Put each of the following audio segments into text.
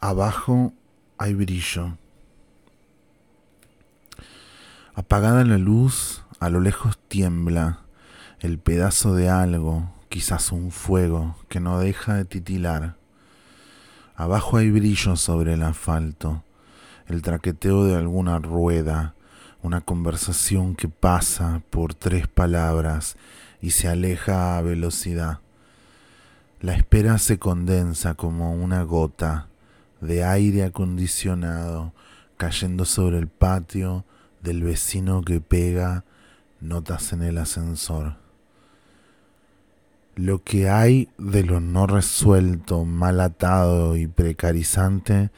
Abajo hay brillo. Apagada la luz, a lo lejos tiembla el pedazo de algo, quizás un fuego, que no deja de titilar. Abajo hay brillo sobre el asfalto, el traqueteo de alguna rueda, una conversación que pasa por tres palabras y se aleja a velocidad. La espera se condensa como una gota de aire acondicionado cayendo sobre el patio del vecino que pega notas en el ascensor. Lo que hay de lo no resuelto, mal atado y precarizante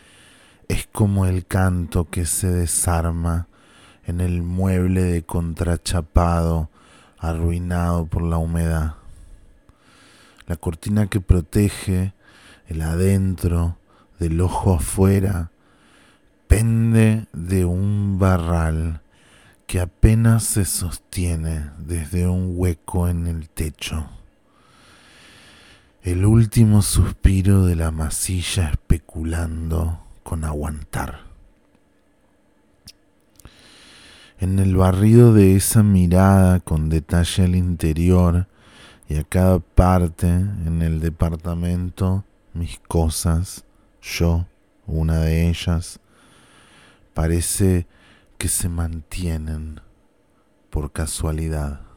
es como el canto que se desarma en el mueble de contrachapado arruinado por la humedad. La cortina que protege el adentro del ojo afuera pende de un barral que apenas se sostiene desde un hueco en el techo. El último suspiro de la masilla especulando con aguantar. En el barrido de esa mirada con detalle al interior y a cada parte en el departamento, mis cosas, yo, una de ellas, parece que se mantienen por casualidad.